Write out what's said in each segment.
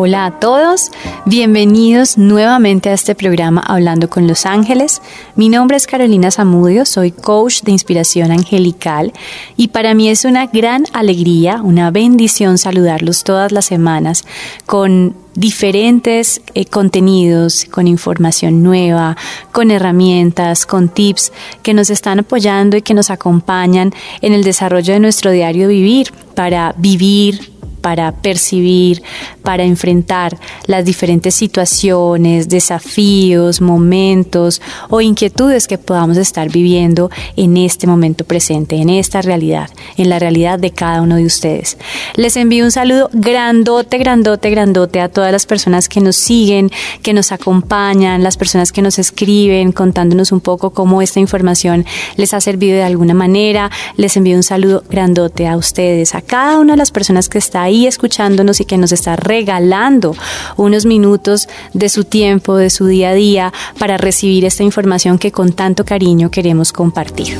Hola a todos, bienvenidos nuevamente a este programa Hablando con los Ángeles. Mi nombre es Carolina Zamudio, soy coach de inspiración angelical y para mí es una gran alegría, una bendición saludarlos todas las semanas con diferentes eh, contenidos, con información nueva, con herramientas, con tips que nos están apoyando y que nos acompañan en el desarrollo de nuestro diario vivir para vivir para percibir, para enfrentar las diferentes situaciones, desafíos, momentos o inquietudes que podamos estar viviendo en este momento presente, en esta realidad, en la realidad de cada uno de ustedes. Les envío un saludo grandote, grandote, grandote a todas las personas que nos siguen, que nos acompañan, las personas que nos escriben contándonos un poco cómo esta información les ha servido de alguna manera. Les envío un saludo grandote a ustedes, a cada una de las personas que está escuchándonos y que nos está regalando unos minutos de su tiempo, de su día a día, para recibir esta información que con tanto cariño queremos compartir.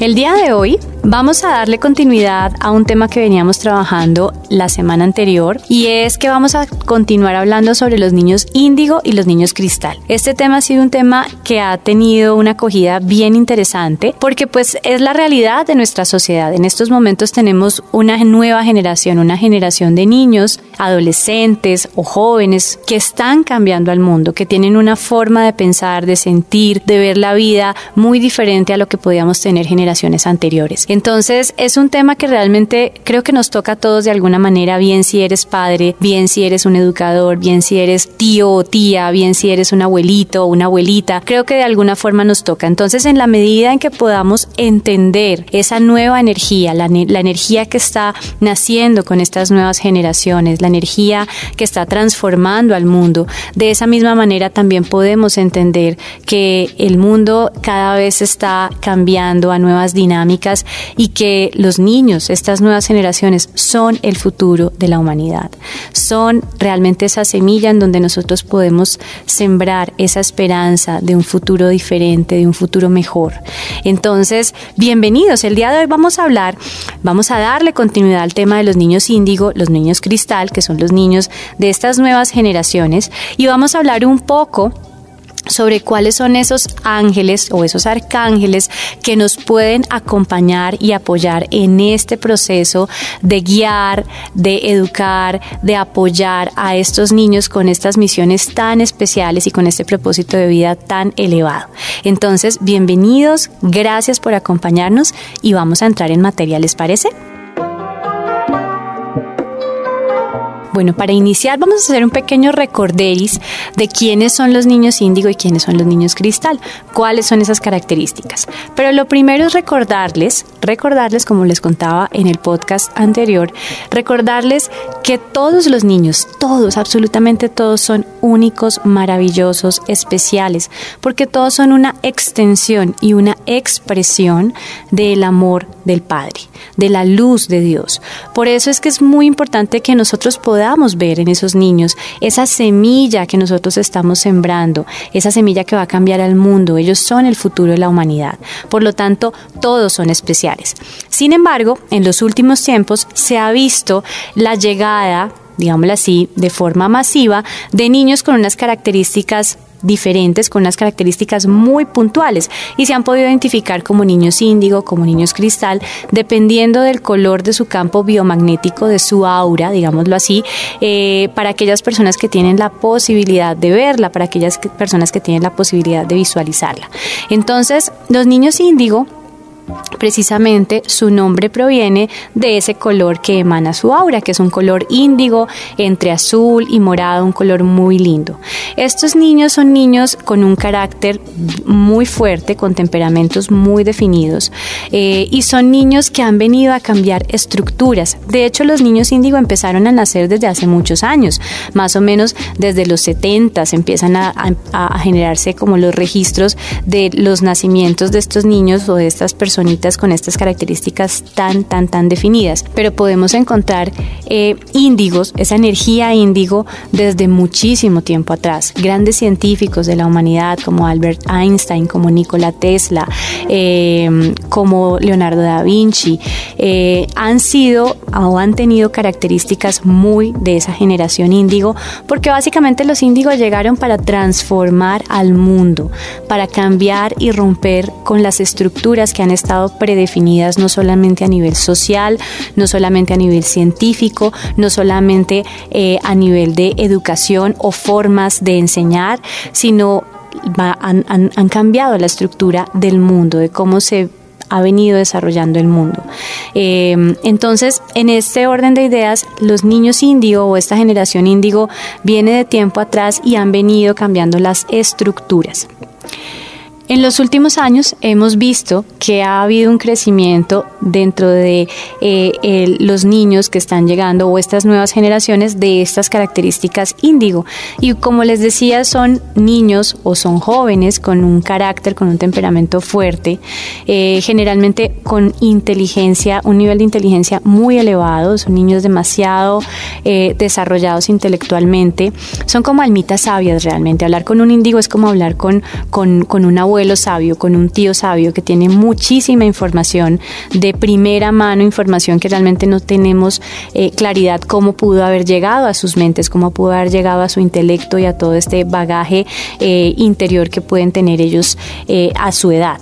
El día de hoy Vamos a darle continuidad a un tema que veníamos trabajando la semana anterior y es que vamos a continuar hablando sobre los niños índigo y los niños cristal. Este tema ha sido un tema que ha tenido una acogida bien interesante porque pues es la realidad de nuestra sociedad. En estos momentos tenemos una nueva generación, una generación de niños, adolescentes o jóvenes que están cambiando al mundo, que tienen una forma de pensar, de sentir, de ver la vida muy diferente a lo que podíamos tener generaciones anteriores. Entonces es un tema que realmente creo que nos toca a todos de alguna manera, bien si eres padre, bien si eres un educador, bien si eres tío o tía, bien si eres un abuelito o una abuelita, creo que de alguna forma nos toca. Entonces en la medida en que podamos entender esa nueva energía, la, la energía que está naciendo con estas nuevas generaciones, la energía que está transformando al mundo, de esa misma manera también podemos entender que el mundo cada vez está cambiando a nuevas dinámicas y que los niños, estas nuevas generaciones, son el futuro de la humanidad. Son realmente esa semilla en donde nosotros podemos sembrar esa esperanza de un futuro diferente, de un futuro mejor. Entonces, bienvenidos. El día de hoy vamos a hablar, vamos a darle continuidad al tema de los niños índigo, los niños cristal, que son los niños de estas nuevas generaciones, y vamos a hablar un poco sobre cuáles son esos ángeles o esos arcángeles que nos pueden acompañar y apoyar en este proceso de guiar, de educar, de apoyar a estos niños con estas misiones tan especiales y con este propósito de vida tan elevado. Entonces, bienvenidos, gracias por acompañarnos y vamos a entrar en materia, ¿les parece? Bueno, para iniciar vamos a hacer un pequeño recorderis de quiénes son los niños índigo y quiénes son los niños cristal, cuáles son esas características. Pero lo primero es recordarles, recordarles como les contaba en el podcast anterior, recordarles que todos los niños, todos, absolutamente todos son únicos, maravillosos, especiales, porque todos son una extensión y una expresión del amor del Padre, de la luz de Dios. Por eso es que es muy importante que nosotros podamos podamos ver en esos niños esa semilla que nosotros estamos sembrando, esa semilla que va a cambiar al mundo. Ellos son el futuro de la humanidad. Por lo tanto, todos son especiales. Sin embargo, en los últimos tiempos se ha visto la llegada digámoslo así, de forma masiva, de niños con unas características diferentes con unas características muy puntuales y se han podido identificar como niños índigo, como niños cristal, dependiendo del color de su campo biomagnético, de su aura, digámoslo así, eh, para aquellas personas que tienen la posibilidad de verla, para aquellas personas que tienen la posibilidad de visualizarla. Entonces, los niños índigo Precisamente su nombre proviene de ese color que emana su aura, que es un color índigo entre azul y morado, un color muy lindo. Estos niños son niños con un carácter muy fuerte, con temperamentos muy definidos eh, y son niños que han venido a cambiar estructuras. De hecho, los niños índigo empezaron a nacer desde hace muchos años, más o menos desde los 70 empiezan a, a generarse como los registros de los nacimientos de estos niños o de estas personas personitas con estas características tan, tan, tan definidas. Pero podemos encontrar eh, índigos, esa energía índigo, desde muchísimo tiempo atrás. Grandes científicos de la humanidad como Albert Einstein, como Nikola Tesla, eh, como Leonardo da Vinci, eh, han sido o han tenido características muy de esa generación índigo, porque básicamente los índigos llegaron para transformar al mundo, para cambiar y romper con las estructuras que han estado predefinidas no solamente a nivel social, no solamente a nivel científico, no solamente eh, a nivel de educación o formas de enseñar, sino han, cambiado la estructura del mundo, de cómo se ha venido desarrollando el mundo. Eh, entonces, en este orden de ideas, los niños índigo o esta generación índigo viene de tiempo atrás y han venido cambiando las estructuras. En los últimos años hemos visto que ha habido un crecimiento dentro de eh, los niños que están llegando o estas nuevas generaciones de estas características índigo. Y como les decía, son niños o son jóvenes con un carácter, con un temperamento fuerte, eh, generalmente con inteligencia, un nivel de inteligencia muy elevado, son niños demasiado eh, desarrollados intelectualmente, son como almitas sabias realmente. Hablar con un índigo es como hablar con, con, con un sabio, con un tío sabio que tiene muchísima información de primera mano, información que realmente no tenemos eh, claridad cómo pudo haber llegado a sus mentes, cómo pudo haber llegado a su intelecto y a todo este bagaje eh, interior que pueden tener ellos eh, a su edad.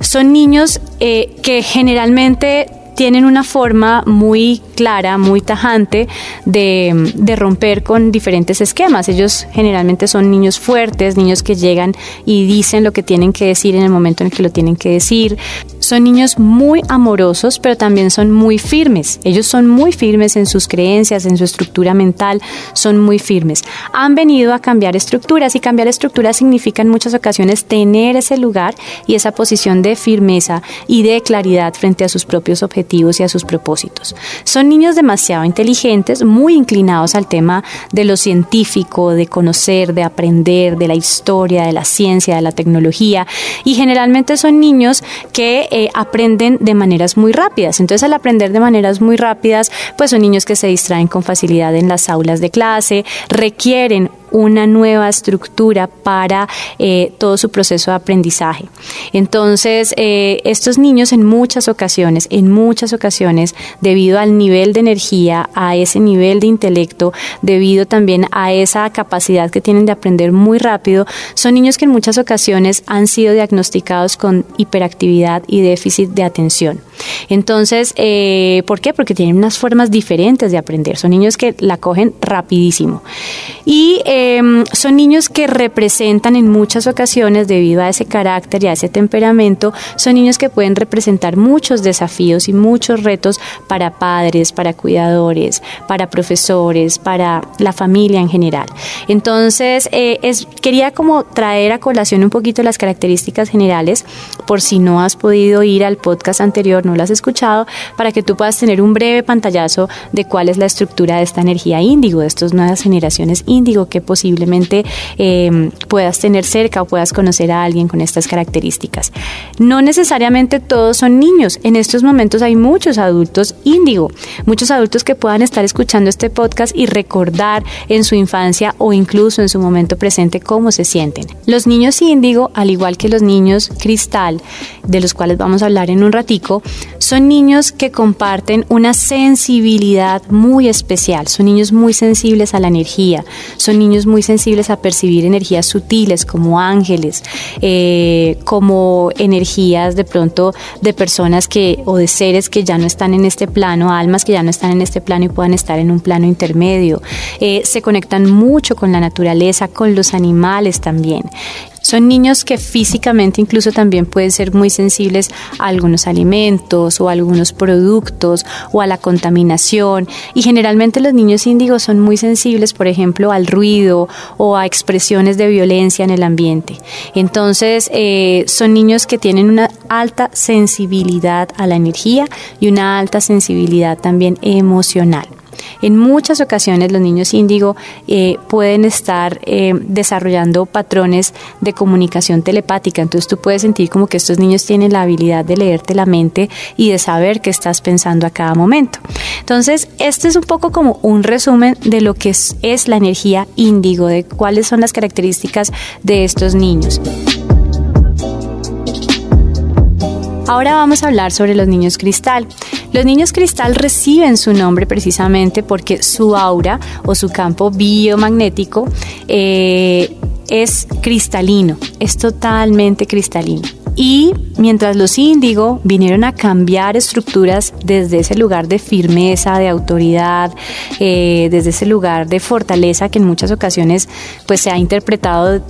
Son niños que generalmente tienen una forma muy clara, muy tajante de, de, romper con diferentes esquemas. Ellos generalmente son niños fuertes, niños que llegan y dicen lo que tienen que decir en el momento en el que lo tienen que decir. Son niños muy amorosos, pero también son muy firmes. Ellos son muy firmes en sus creencias, en su estructura mental, son muy firmes. Han venido a cambiar estructuras y cambiar estructuras significa en muchas ocasiones tener ese lugar y esa posición de firmeza y de claridad frente a sus propios objetivos y a sus propósitos. Son niños demasiado inteligentes, muy inclinados al tema de lo científico, de conocer, de aprender, de la historia, de la ciencia, de la tecnología y generalmente son niños que eh, aprenden de maneras muy rápidas. Entonces al aprender de maneras muy rápidas, pues son niños que se distraen con facilidad en las aulas de clase, requieren una nueva estructura para eh, todo su proceso de aprendizaje. Entonces, eh, estos niños en muchas ocasiones, en muchas ocasiones, debido al nivel de energía, a ese nivel de intelecto, debido también a esa capacidad que tienen de aprender muy rápido, son niños que en muchas ocasiones han sido diagnosticados con hiperactividad y déficit de atención. Entonces, eh, ¿por qué? Porque tienen unas formas diferentes de aprender. Son niños que la cogen rapidísimo. Y em, son niños que representan en muchas ocasiones, debido a ese carácter y a ese temperamento, son niños que pueden representar muchos desafíos y muchos retos para padres, para cuidadores, para profesores, para la familia en general. Entonces, eh, quería como traer a colación un poquito las características generales, por si no has podido ir al podcast anterior no lo has escuchado, para que tú puedas tener un breve pantallazo de cuál es la estructura de esta energía índigo, de estas nuevas generaciones índigo que posiblemente em, puedas tener cerca o puedas conocer a alguien con estas características. No necesariamente todos son niños, en estos momentos hay muchos adultos índigo, muchos adultos que puedan estar escuchando este podcast y recordar en su infancia o incluso en su momento presente cómo se sienten. Los niños índigo, al igual que los niños cristal, de los cuales vamos a hablar en un ratico, son niños que comparten una sensibilidad muy especial, son niños muy sensibles a la energía, son niños muy sensibles a percibir energías sutiles como ángeles, eh, como energías de pronto de personas que o de seres que ya no están en este plano, almas que ya no están en este plano y puedan estar en un plano intermedio. Eh, se conectan mucho con la naturaleza, con los animales también. Son niños que físicamente incluso también pueden ser muy sensibles a algunos alimentos o a algunos productos o a la contaminación y generalmente los niños índigos son muy sensibles, por ejemplo, al ruido o a expresiones de violencia en el ambiente. Entonces, eh, son niños que tienen una alta sensibilidad a la energía y una alta sensibilidad también emocional. En muchas ocasiones los niños índigo eh, pueden estar eh, desarrollando patrones de comunicación telepática, entonces tú puedes sentir como que estos niños tienen la habilidad de leerte la mente y de saber qué estás pensando a cada momento. Entonces, este es un poco como un resumen de lo que es, es la energía índigo, de cuáles son las características de estos niños. Ahora vamos a hablar sobre los niños cristal. Los niños cristal reciben su nombre precisamente porque su aura o su campo biomagnético eh, es cristalino, es totalmente cristalino. Y mientras los índigo vinieron a cambiar estructuras desde ese lugar de firmeza, de autoridad, eh, desde ese lugar de fortaleza que en muchas ocasiones pues se ha interpretado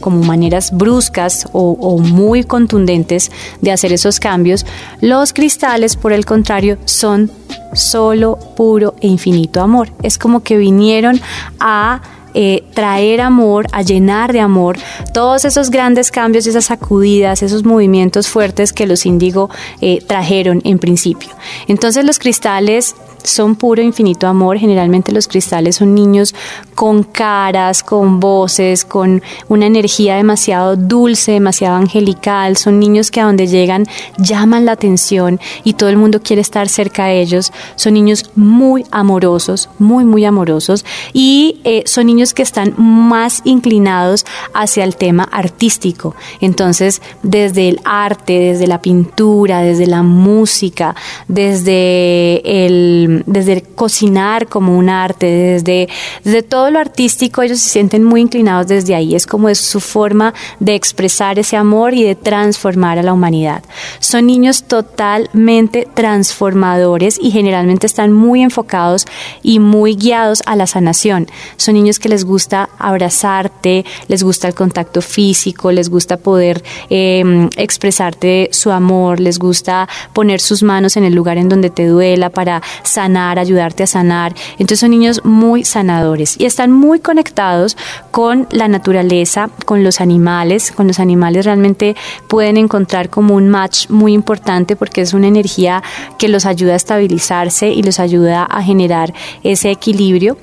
como maneras bruscas o muy contundentes de hacer esos cambios, los cristales por el contrario son solo, puro e infinito amor. Es como que vinieron a eh, traer amor, a llenar de amor todos esos grandes cambios, esas sacudidas, esos movimientos fuertes que los índigo eh, trajeron en principio. Entonces los cristales son puro infinito amor. Generalmente los cristales son niños con caras, con voces, con una energía demasiado dulce, demasiado angelical. Son niños que a donde llegan llaman la atención y todo el mundo quiere estar cerca de ellos. Son niños muy amorosos, muy, muy amorosos y eh, son niños que están más inclinados hacia el tema artístico. Entonces, desde el arte, desde la pintura, desde la música, desde el desde cocinar como un arte, desde, desde todo lo artístico, ellos se sienten muy inclinados desde ahí. Es como su forma de expresar ese amor y de transformar a la humanidad. Son niños totalmente transformadores y generalmente están muy enfocados y muy guiados a la sanación. Son niños que les gusta abrazarte, les gusta el contacto físico, les gusta poder em, expresarte su amor, les gusta poner sus manos en el lugar en donde te duela para ayudarte a sanar. Entonces son niños muy sanadores y están muy conectados con la naturaleza, con los animales. Con los animales realmente pueden encontrar como un match muy importante porque es una energía que los ayuda a estabilizarse y los ayuda a generar ese equilibrio.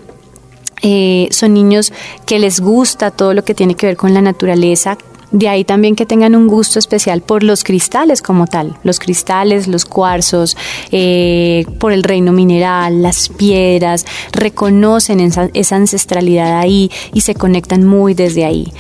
Eh, son niños que les gusta todo lo que tiene que ver con la naturaleza, de ahí también que tengan un gusto especial por los cristales como tal, los cristales, los cuarzos, eh, por el reino mineral, las piedras, reconocen esa, esa ancestralidad ahí y se conectan muy desde ahí.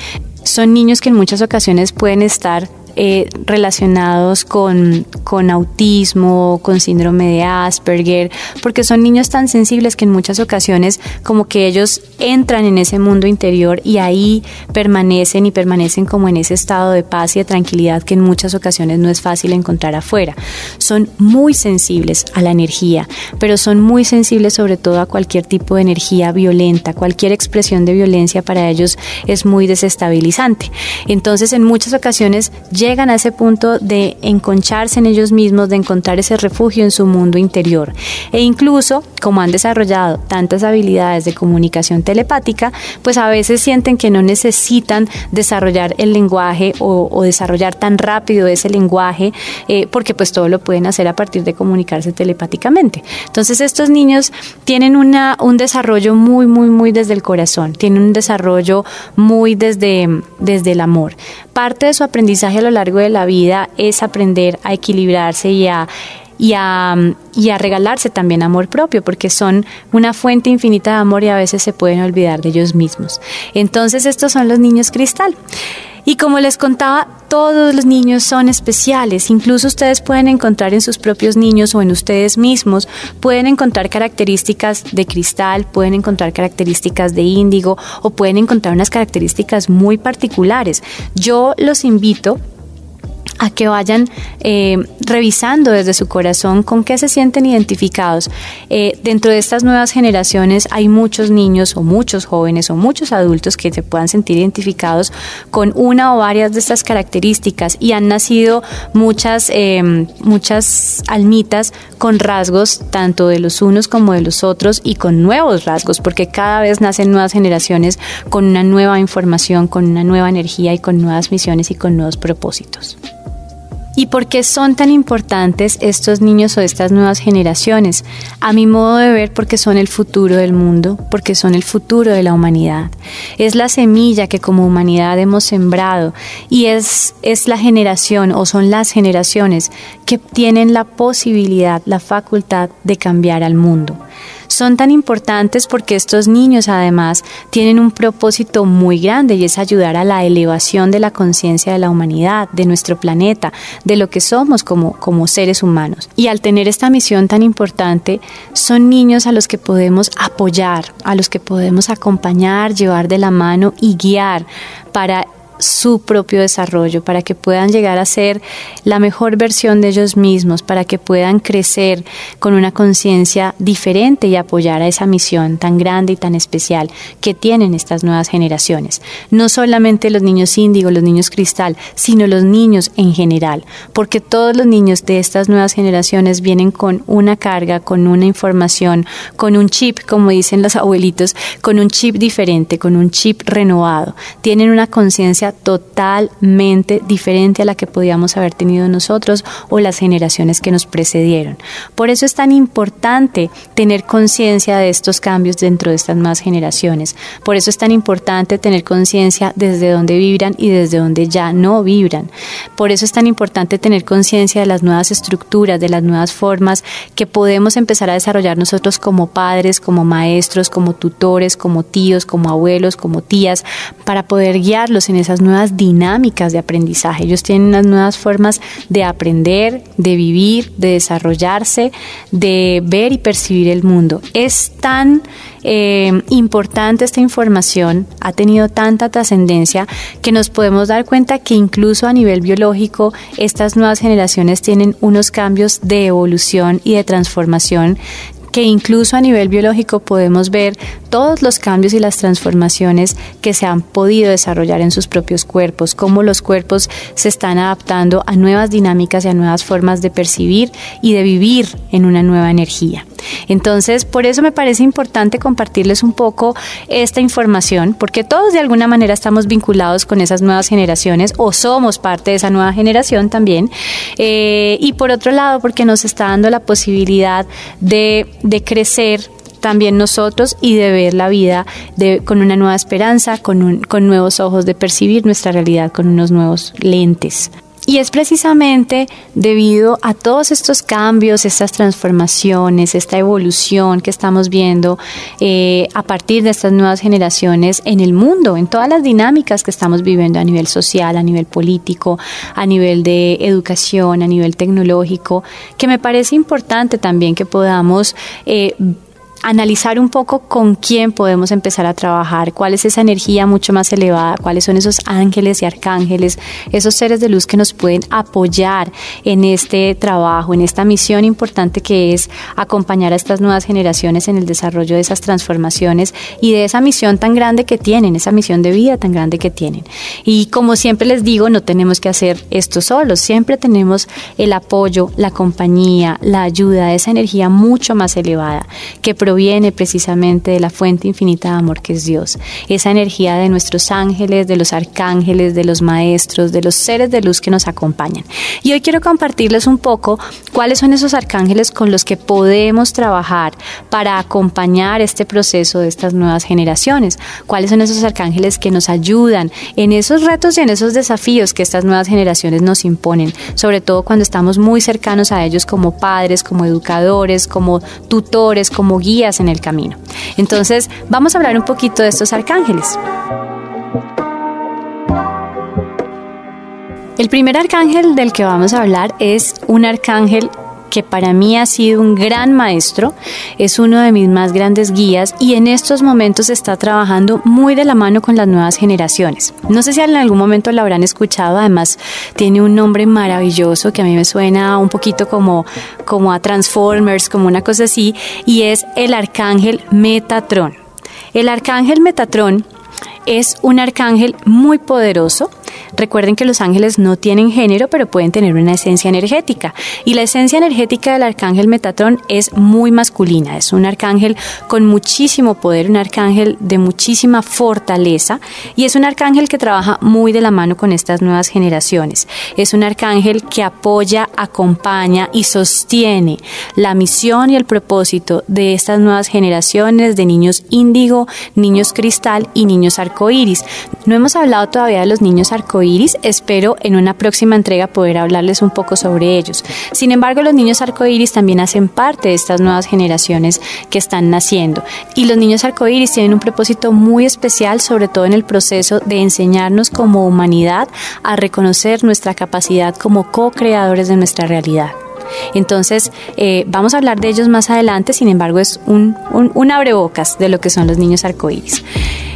Son niños que en muchas ocasiones pueden estar eh, relacionados con, con autismo, con síndrome de Asperger, porque son niños tan sensibles que en muchas ocasiones como que ellos entran en ese mundo interior y ahí permanecen y permanecen como en ese estado de paz y de tranquilidad que en muchas ocasiones no es fácil encontrar afuera. Son muy sensibles a la energía, pero son muy sensibles sobre todo a cualquier tipo de energía violenta, cualquier expresión de violencia para ellos es muy desestabilizante. Entonces en muchas ocasiones llegan a ese punto de enconcharse en ellos mismos, de encontrar ese refugio en su mundo interior. E incluso, como han desarrollado tantas habilidades de comunicación telepática, pues a veces sienten que no necesitan desarrollar el lenguaje o, desarrollar tan rápido ese lenguaje, eh, porque pues todo lo pueden hacer a partir de comunicarse telepáticamente. Entonces estos niños tienen una, un desarrollo muy, muy, muy desde el corazón, tienen un desarrollo muy desde, desde el amor. Parte de su aprendizaje a lo largo de la vida es aprender a equilibrarse y a y a, y a, regalarse también amor propio, porque son una fuente infinita de amor y a veces se pueden olvidar de ellos mismos. Entonces estos son los niños cristal. Y como les contaba, todos los niños son especiales. Incluso ustedes pueden encontrar en sus propios niños o en ustedes mismos, pueden encontrar características de cristal, pueden encontrar características de índigo o pueden encontrar unas características muy particulares. Yo los invito a que vayan eh, revisando desde su corazón con qué se sienten identificados. Eh, dentro de estas nuevas generaciones hay muchos niños o muchos jóvenes o muchos adultos que se puedan sentir identificados con una o varias de estas características y han nacido muchas, eh, muchas almitas con rasgos tanto de los unos como de los otros y con nuevos rasgos, porque cada vez nacen nuevas generaciones con una nueva información, con una nueva energía y con nuevas misiones y con nuevos propósitos. ¿Y por qué son tan importantes estos niños o estas nuevas generaciones? A mi modo de ver, porque son el futuro del mundo, porque son el futuro de la humanidad. Es la semilla que como humanidad hemos sembrado y es, es la generación o son las generaciones que tienen la posibilidad, la facultad de cambiar al mundo son tan importantes porque estos niños además tienen un propósito muy grande y es ayudar a la elevación de la conciencia de la humanidad, de nuestro planeta, de lo que somos como, como seres humanos. Y al tener esta misión tan importante, son niños a los que podemos apoyar, a los que podemos acompañar, llevar de la mano y guiar para su propio desarrollo, para que puedan llegar a ser la mejor versión de ellos mismos, para que puedan crecer con una conciencia diferente y apoyar a esa misión tan grande y tan especial que tienen estas nuevas generaciones. No solamente los niños índigo, los niños cristal, sino los niños en general, porque todos los niños de estas nuevas generaciones vienen con una carga, con una información, con un chip, como dicen los abuelitos, con un chip diferente, con un chip renovado. Tienen una conciencia totalmente diferente a la que podíamos haber tenido nosotros o las generaciones que nos precedieron. Por eso es tan importante tener conciencia de estos cambios dentro de estas más generaciones. Por eso es tan importante tener conciencia desde donde vibran y desde donde ya no vibran. Por eso es tan importante tener conciencia de las nuevas estructuras, de las nuevas formas que podemos empezar a desarrollar nosotros como padres, como maestros, como tutores, como tíos, como abuelos, como tías, para poder guiarlos en esas nuevas dinámicas de aprendizaje. Ellos tienen unas nuevas formas de aprender, de vivir, de desarrollarse, de ver y percibir el mundo. Es tan eh, importante esta información, ha tenido tanta trascendencia que nos podemos dar cuenta que incluso a nivel biológico estas nuevas generaciones tienen unos cambios de evolución y de transformación que incluso a nivel biológico podemos ver todos los cambios y las transformaciones que se han podido desarrollar en sus propios cuerpos, cómo los cuerpos se están adaptando a nuevas dinámicas y a nuevas formas de percibir y de vivir en una nueva energía. Entonces, por eso me parece importante compartirles un poco esta información, porque todos de alguna manera estamos vinculados con esas nuevas generaciones o somos parte de esa nueva generación también. Eh, y por otro lado, porque nos está dando la posibilidad de, de crecer también nosotros y de ver la vida de, con una nueva esperanza, con, con nuevos ojos, de percibir nuestra realidad con unos nuevos lentes. Y es precisamente debido a todos estos cambios, estas transformaciones, esta evolución que estamos viendo eh, a partir de estas nuevas generaciones en el mundo, en todas las dinámicas que estamos viviendo a nivel social, a nivel político, a nivel de educación, a nivel tecnológico, que me parece importante también que podamos eh, analizar un poco con quién podemos empezar a trabajar, cuál es esa energía mucho más elevada, cuáles son esos ángeles y arcángeles, esos seres de luz que nos pueden apoyar en este trabajo, en esta misión importante que es acompañar a estas nuevas generaciones en el desarrollo de esas transformaciones y de esa misión tan grande que tienen, esa misión de vida tan grande que tienen. Y como siempre les digo, no tenemos que hacer esto solos, siempre tenemos el apoyo, la compañía, la ayuda, esa energía mucho más elevada que proviene precisamente de la fuente infinita de amor que es Dios. Esa energía de nuestros ángeles, de los arcángeles, de los maestros, de los seres de luz que nos acompañan. Y hoy quiero compartirles un poco cuáles son esos arcángeles con los que podemos trabajar para acompañar este proceso de estas nuevas generaciones. Cuáles son esos arcángeles que nos ayudan en esos retos y en esos desafíos que estas nuevas generaciones nos imponen, sobre todo cuando estamos muy cercanos a ellos como padres, como educadores, como tutores, como guías en el camino. Entonces, vamos a hablar un poquito de estos arcángeles. El primer arcángel del que vamos a hablar es un arcángel que para mí ha sido un gran maestro, es uno de mis más grandes guías y en estos momentos está trabajando muy de la mano con las nuevas generaciones. No sé si en algún momento lo habrán escuchado, además tiene un nombre maravilloso que a mí me suena un poquito como, como a Transformers, como una cosa así, y es el arcángel Metatron. El arcángel Metatron es un arcángel muy poderoso, recuerden que los ángeles no tienen género, pero pueden tener una esencia energética. Y la esencia energética del arcángel Metatrón es muy masculina. Es un arcángel con muchísimo poder, un arcángel de muchísima fortaleza y es un arcángel que trabaja muy de la mano con estas nuevas generaciones. Es un arcángel que apoya, acompaña y sostiene la misión y el propósito de estas nuevas generaciones de niños índigo, niños cristal y niños arcoíris. No hemos hablado todavía de los niños arcoíris, espero en una próxima entrega poder hablarles un poco sobre ellos. Sin embargo, los niños arcoíris también hacen parte de estas nuevas generaciones que están naciendo y los niños arcoíris tienen un propósito muy especial, sobre todo en el proceso de enseñarnos como humanidad a reconocer nuestra capacidad como co-creadores de nuestra realidad. Entonces, eh, vamos a hablar de ellos más adelante, sin embargo, es un, un, abrebocas de lo que son los niños arcoíris.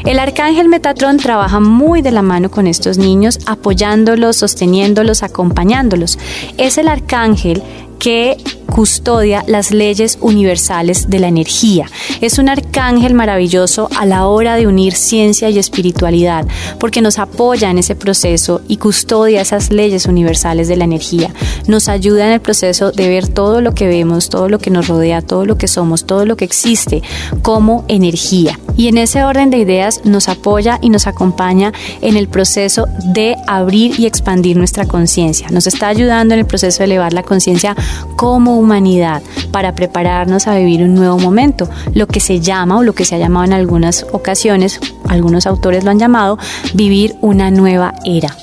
El arcángel Metatrón trabaja muy de la mano con estos niños, apoyándolos, sosteniéndolos, acompañándolos. Es el arcángel que custodia las leyes universales de la energía. Es un arcángel maravilloso a la hora de unir ciencia y espiritualidad, porque nos apoya en ese proceso y custodia esas leyes universales de la energía. Nos ayuda en el proceso de ver todo lo que vemos, todo lo que nos rodea, todo lo que somos, todo lo que existe como energía. Y en ese orden de ideas nos apoya y nos acompaña en el proceso de abrir y expandir nuestra conciencia. Nos está ayudando en el proceso de elevar la conciencia como humanidad para prepararnos a vivir un nuevo momento, lo que se llama o lo que se ha llamado en algunas ocasiones, algunos autores lo han llamado, vivir una nueva era.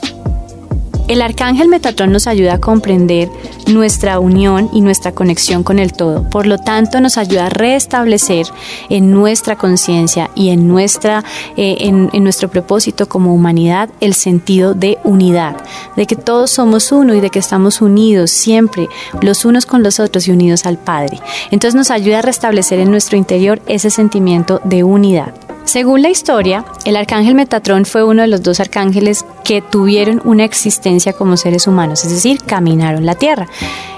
El arcángel Metatrón nos ayuda a comprender nuestra unión y nuestra conexión con el todo. Por lo tanto, nos ayuda a restablecer en nuestra conciencia y en, nuestra, eh, en, en nuestro propósito como humanidad el sentido de unidad, de que todos somos uno y de que estamos unidos siempre los unos con los otros y unidos al Padre. Entonces nos ayuda a restablecer en nuestro interior ese sentimiento de unidad. Según la historia, el arcángel Metatrón fue uno de los dos arcángeles que tuvieron una existencia como seres humanos, es decir, caminaron la tierra.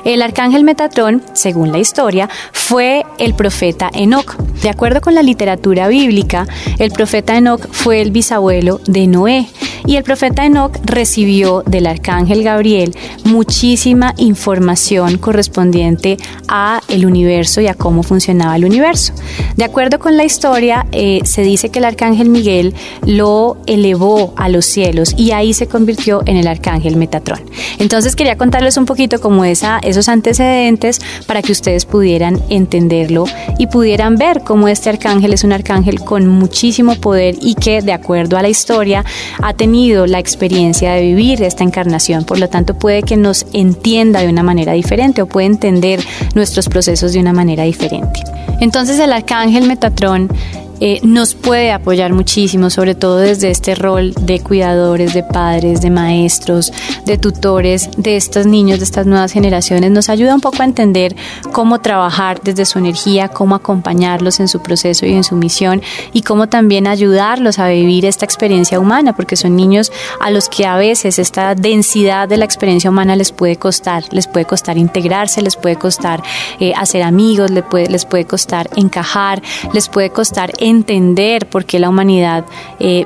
El arcángel Metatrón, según la historia, fue el profeta Enoch. De acuerdo con la literatura bíblica, el profeta Enoch fue el bisabuelo de Noé y el profeta Enoch recibió del arcángel Gabriel muchísima información correspondiente a el universo y a cómo funcionaba el universo. De acuerdo con la historia, eh, se dice que el arcángel Miguel lo elevó a los cielos y ahí se convirtió en el arcángel Metatrón. Entonces quería contarles un poquito como esa, esos antecedentes para que ustedes pudieran entenderlo y pudieran ver cómo este arcángel es un arcángel con muchísimo poder y que de acuerdo a la historia ha tenido la experiencia de vivir esta encarnación, por lo tanto puede que nos entienda de una manera diferente o puede entender nuestros procesos de una manera diferente. Entonces el arcángel Metatrón eh, nos puede apoyar muchísimo, sobre todo desde este rol de cuidadores, de padres, de maestros, de tutores de estos niños, de estas nuevas generaciones. Nos ayuda un poco a entender cómo trabajar desde su energía, cómo acompañarlos en su proceso y en su misión y cómo también ayudarlos a vivir esta experiencia humana, porque son niños a los que a veces esta densidad de la experiencia humana les puede costar, les puede costar integrarse, les puede costar eh, hacer amigos, les puede, les puede costar encajar, les puede costar entender por qué la humanidad eh,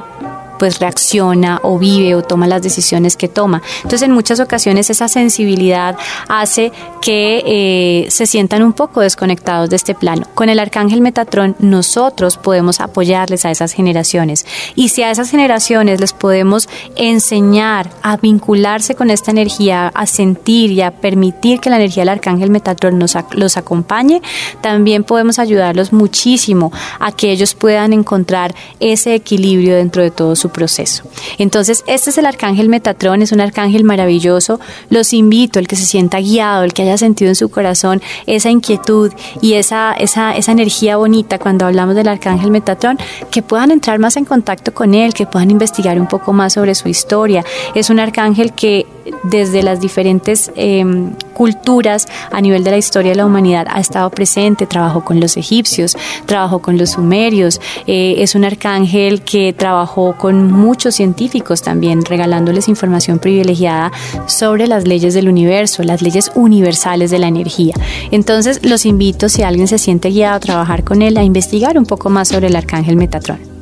pues reacciona o vive o toma las decisiones que toma. Entonces en muchas ocasiones esa sensibilidad hace que eh, se sientan un poco desconectados de este plano. Con el arcángel Metatrón nosotros podemos apoyarles a esas generaciones y si a esas generaciones les podemos enseñar a vincularse con esta energía, a sentir y a permitir que la energía del arcángel Metatrón nos, los acompañe, también podemos ayudarlos muchísimo a que ellos puedan encontrar ese equilibrio dentro de todos su proceso. Entonces, este es el arcángel Metatrón, es un arcángel maravilloso. Los invito, el que se sienta guiado, el que haya sentido en su corazón esa inquietud y esa, esa, esa energía bonita cuando hablamos del arcángel Metatrón, que puedan entrar más en contacto con él, que puedan investigar un poco más sobre su historia. Es un arcángel que desde las diferentes em, culturas a nivel de la historia de la humanidad ha estado presente, trabajó con los egipcios, trabajó con los sumerios, eh, es un arcángel que trabajó con muchos científicos también, regalándoles información privilegiada sobre las leyes del universo, las leyes universales de la energía. Entonces los invito, si alguien se siente guiado a trabajar con él, a investigar un poco más sobre el arcángel Metatrón.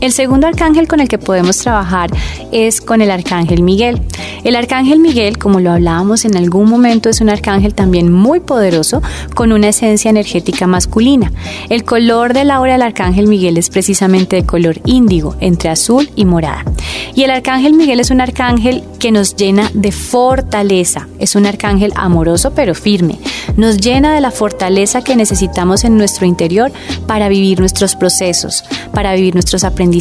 El segundo arcángel con el que podemos trabajar es con el arcángel Miguel. El arcángel Miguel, como lo hablábamos en algún momento, es un arcángel también muy poderoso con una esencia energética masculina. El color de la aura del arcángel Miguel es precisamente de color índigo, entre azul y morada. Y el arcángel Miguel es un arcángel que nos llena de fortaleza. Es un arcángel amoroso pero firme. Nos llena de la fortaleza que necesitamos en nuestro interior para vivir nuestros procesos, para vivir nuestros aprendizajes,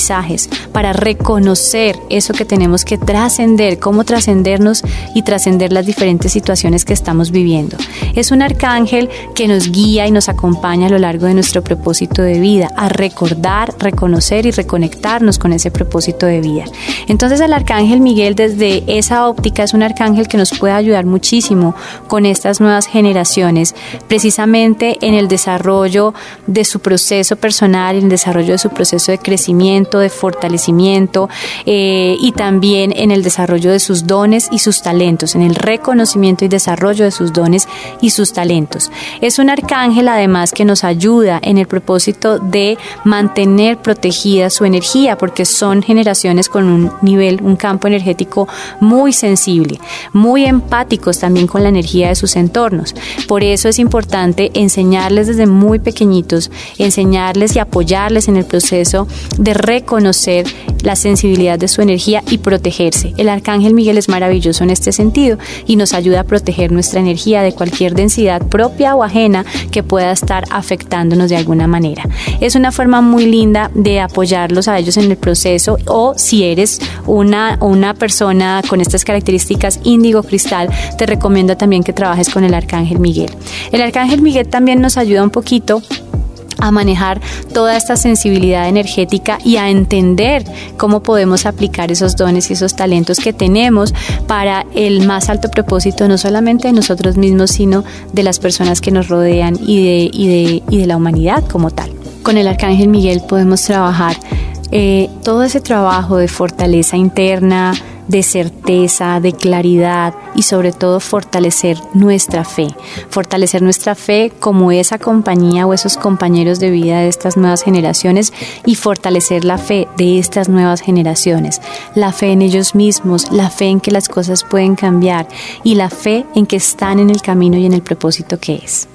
para reconocer eso que tenemos que trascender, cómo trascendernos y trascender las diferentes situaciones que estamos viviendo. Es un arcángel que nos guía y nos acompaña a lo largo de nuestro propósito de vida, a recordar, reconocer y reconectarnos con ese propósito de vida. Entonces el arcángel Miguel desde esa óptica es un arcángel que nos puede ayudar muchísimo con estas nuevas generaciones, precisamente en el desarrollo de su proceso personal, en el desarrollo de su proceso de crecimiento, de fortalecimiento eh, y también en el desarrollo de sus dones y sus talentos, en el reconocimiento y desarrollo de sus dones y sus talentos. Es un arcángel además que nos ayuda en el propósito de mantener protegida su energía, porque son generaciones con un nivel, un campo energético muy sensible, muy empáticos también con la energía de sus entornos. Por eso es importante enseñarles desde muy pequeñitos, enseñarles y apoyarles en el proceso de reconocer la sensibilidad de su energía y protegerse. El arcángel Miguel es maravilloso en este sentido y nos ayuda a proteger nuestra energía de cualquier densidad propia o ajena que pueda estar afectándonos de alguna manera. Es una forma muy linda de apoyarlos a ellos en el proceso o si eres una, una persona con estas características índigo cristal, te recomiendo también que trabajes con el arcángel Miguel. El arcángel Miguel también nos ayuda un poquito a manejar toda esta sensibilidad energética y a entender cómo podemos aplicar esos dones y esos talentos que tenemos para el más alto propósito, no solamente de nosotros mismos, sino de las personas que nos rodean y de, y de, y de la humanidad como tal. Con el Arcángel Miguel podemos trabajar eh, todo ese trabajo de fortaleza interna, de certeza, de claridad y sobre todo fortalecer nuestra fe. Fortalecer nuestra fe como esa compañía o esos compañeros de vida de estas nuevas generaciones y fortalecer la fe de estas nuevas generaciones. La fe en ellos mismos, la fe en que las cosas pueden cambiar y la fe en que están en el camino y en el propósito que es.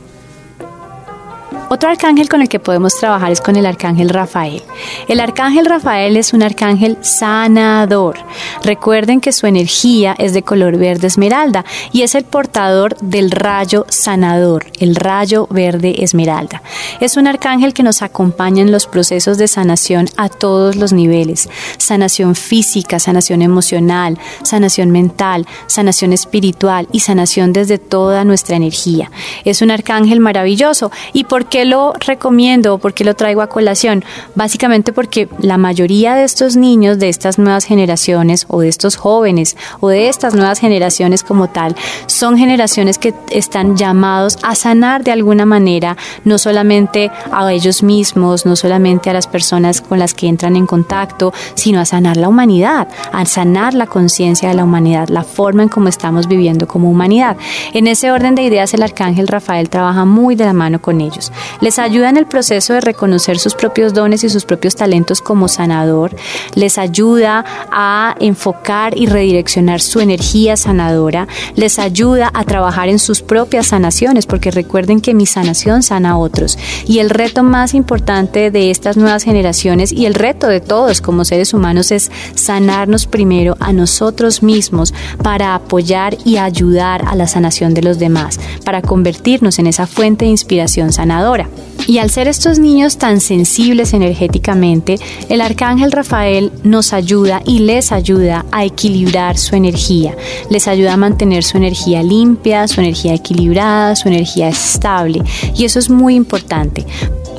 Otro arcángel con el que podemos trabajar es con el arcángel Rafael. El arcángel Rafael es un arcángel sanador. Recuerden que su energía es de color verde esmeralda y es el portador del rayo sanador, el rayo verde esmeralda. Es un arcángel que nos acompaña en los procesos de sanación a todos los niveles. Sanación física, sanación emocional, sanación mental, sanación espiritual y sanación desde toda nuestra energía. Es un arcángel maravilloso. ¿Y por qué lo recomiendo o por qué lo traigo a colación? Básicamente porque la mayoría de estos niños, de estas nuevas generaciones o de estos jóvenes o de estas nuevas generaciones como tal, son generaciones que están llamados a sanar de alguna manera, no solamente a ellos mismos, no solamente a las personas con las que entran en contacto, sino a sanar la humanidad, a sanar la conciencia de la humanidad, la forma en cómo estamos viviendo como humanidad. En ese orden de ideas, el arcángel Rafael trabaja muy de la mano con ellos les ayuda en el proceso de reconocer sus propios dones y sus propios talentos como sanador, les ayuda a enfocar y redireccionar su energía sanadora, les ayuda a trabajar en sus propias sanaciones, porque recuerden que mi sanación sana a otros. Y el reto más importante de estas nuevas generaciones y el reto de todos como seres humanos es sanarnos primero a nosotros mismos para apoyar y ayudar a la sanación de los demás, para convertirnos en esa fuente de inspiración sanadora. Y al ser estos niños tan sensibles energéticamente, el arcángel Rafael nos ayuda y les ayuda a equilibrar su energía. Les ayuda a mantener su energía limpia, su energía equilibrada, su energía estable. Y eso es muy importante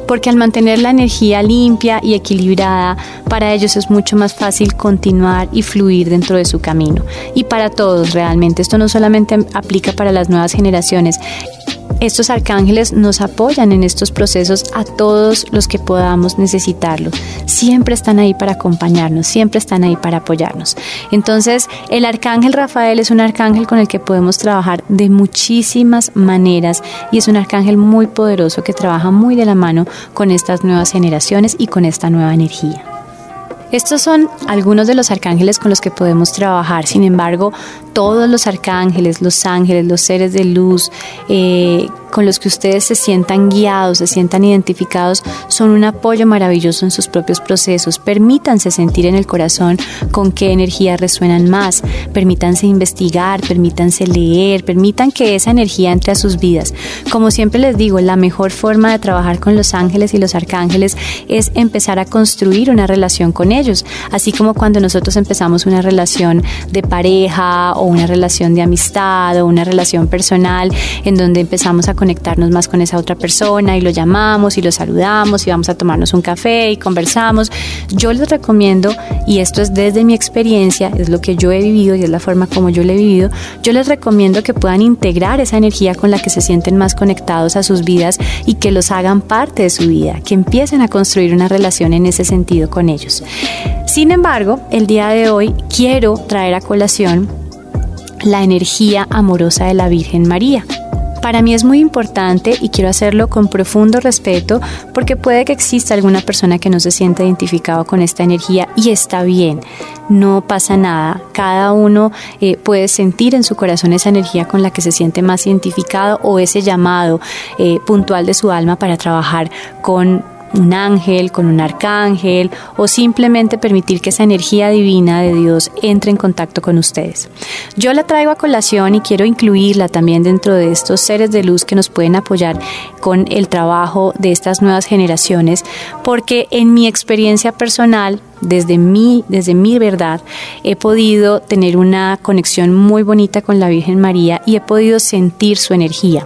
porque al mantener la energía limpia y equilibrada, para ellos es mucho más fácil continuar y fluir dentro de su camino. Y para todos realmente, esto no solamente aplica para las nuevas generaciones, estos arcángeles nos apoyan en estos procesos a todos los que podamos necesitarlo. Siempre están ahí para acompañarnos, siempre están ahí para apoyarnos. Entonces, el arcángel Rafael es un arcángel con el que podemos trabajar de muchísimas maneras y es un arcángel muy poderoso que trabaja muy de la mano con estas nuevas generaciones y con esta nueva energía. Estos son algunos de los arcángeles con los que podemos trabajar. Sin embargo, todos los arcángeles, los ángeles, los seres de luz, eh, con los que ustedes se sientan guiados, se sientan identificados, son un apoyo maravilloso en sus propios procesos. Permítanse sentir en el corazón con qué energía resuenan más. Permítanse investigar, permítanse leer, permitan que esa energía entre a sus vidas. Como siempre les digo, la mejor forma de trabajar con los ángeles y los arcángeles es empezar a construir una relación con ellos así como cuando nosotros empezamos una relación de pareja o una relación de amistad o una relación personal en donde empezamos a conectarnos más con esa otra persona y lo llamamos y lo saludamos y vamos a tomarnos un café y conversamos. Yo les recomiendo, y esto es desde mi experiencia, es lo que yo he vivido y es la forma como yo lo he vivido, yo les recomiendo que puedan integrar esa energía con la que se sienten más conectados a sus vidas y que los hagan parte de su vida, que empiecen a construir una relación en ese sentido con ellos. Sin embargo, el día de hoy quiero traer a colación la energía amorosa de la Virgen María. Para mí es muy importante y quiero hacerlo con profundo respeto porque puede que exista alguna persona que no se sienta identificado con esta energía y está bien, no pasa nada. Cada uno eh, puede sentir en su corazón esa energía con la que se siente más identificado o ese llamado eh, puntual de su alma para trabajar con un ángel, con un arcángel o simplemente permitir que esa energía divina de Dios entre en contacto con ustedes. Yo la traigo a colación y quiero incluirla también dentro de estos seres de luz que nos pueden apoyar con el trabajo de estas nuevas generaciones porque en mi experiencia personal desde mí, desde mi verdad, he podido tener una conexión muy bonita con la Virgen María y he podido sentir su energía.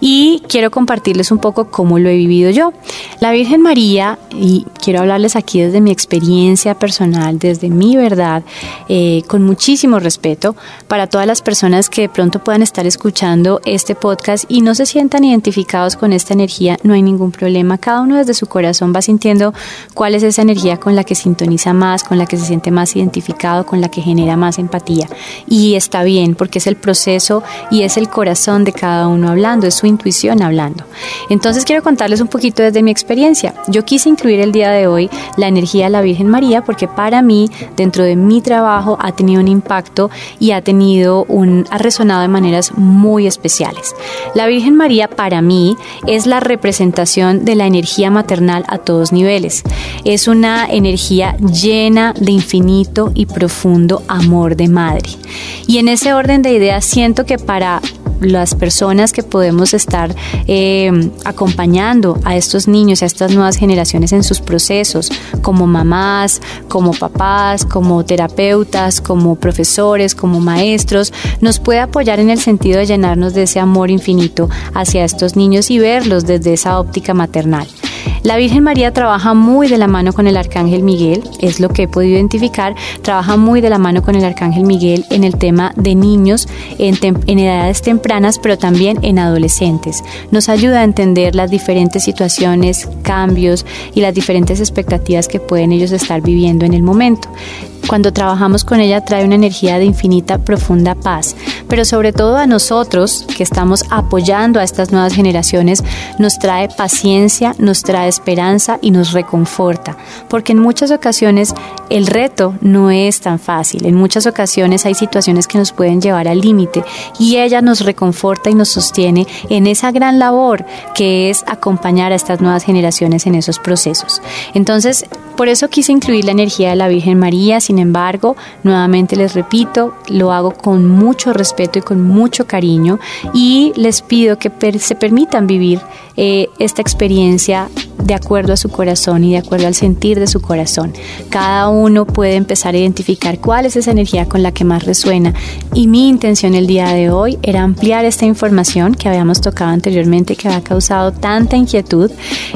Y quiero compartirles un poco cómo lo he vivido yo. La Virgen María, y quiero hablarles aquí desde mi experiencia personal, desde mi verdad, eh, con muchísimo respeto para todas las personas que de pronto puedan estar escuchando este podcast y no se sientan identificados con esta energía, no hay ningún problema. Cada uno desde su corazón va sintiendo cuál es esa energía con la que sintoniza más, con la que se siente más identificado, con la que genera más empatía. Y está bien, porque es el proceso y es el corazón de cada uno hablando, es su intuición hablando. Entonces quiero contarles un poquito desde mi experiencia. Yo quise incluir el día de hoy la energía de la Virgen María porque para mí, dentro de mi trabajo, ha tenido un impacto y ha tenido un, ha resonado de maneras muy especiales. La Virgen María para mí es la representación de la energía maternal a todos niveles. Es una energía llena de infinito y profundo amor de madre. Y en ese orden de ideas siento que para las personas que podemos estar eh, acompañando a estos niños, a estas generaciones en sus procesos, como mamás, como papás, como terapeutas, como profesores, como maestros, nos puede apoyar en el sentido de llenarnos de ese amor infinito hacia estos niños y verlos desde esa óptica maternal. La Virgen María trabaja muy de la mano con el Arcángel Miguel, es lo que he podido identificar, trabaja muy de la mano con el Arcángel Miguel en el tema de niños en, edades tempranas, pero también en adolescentes. Nos ayuda a entender las diferentes situaciones, cambios y las diferentes expectativas que pueden ellos estar viviendo en el momento. Cuando trabajamos con ella trae una energía de infinita, profunda paz, pero sobre todo a nosotros que estamos apoyando a estas nuevas generaciones, nos trae paciencia, nos trae esperanza y nos reconforta, porque en muchas ocasiones el reto no es tan fácil, en muchas ocasiones hay situaciones que nos pueden llevar al límite y ella nos reconforta y nos sostiene en esa gran labor que es acompañar a estas nuevas generaciones en esos procesos. Entonces, por eso quise incluir la energía de la Virgen María, sin embargo, nuevamente les repito, lo hago con mucho respeto y con mucho cariño y les pido que se permitan vivir eh, esta experiencia de acuerdo a su corazón y de acuerdo al sentir de su corazón. Cada uno puede empezar a identificar cuál es esa energía con la que más resuena y mi intención el día de hoy era ampliar esta información que habíamos tocado anteriormente que ha causado tanta inquietud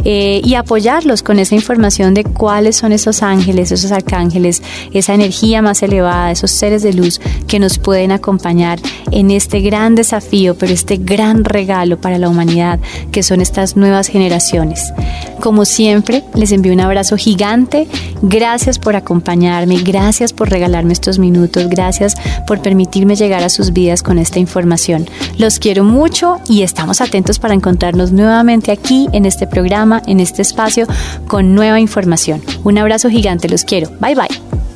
eh, y apoyarlos con esa información de cuáles son esos ángeles, esos arcángeles, esa energía más elevada, esos seres de luz que nos pueden acompañar en este gran desafío, pero este gran regalo para la humanidad que son estas nuevas generaciones. Como siempre, les envío un abrazo gigante. Gracias por acompañarme, gracias por regalarme estos minutos, gracias por permitirme llegar a sus vidas con esta información. Los quiero mucho y estamos atentos para encontrarnos nuevamente aquí en este programa, en este espacio, con nueva información. Un abrazo gigante, los quiero. Bye bye.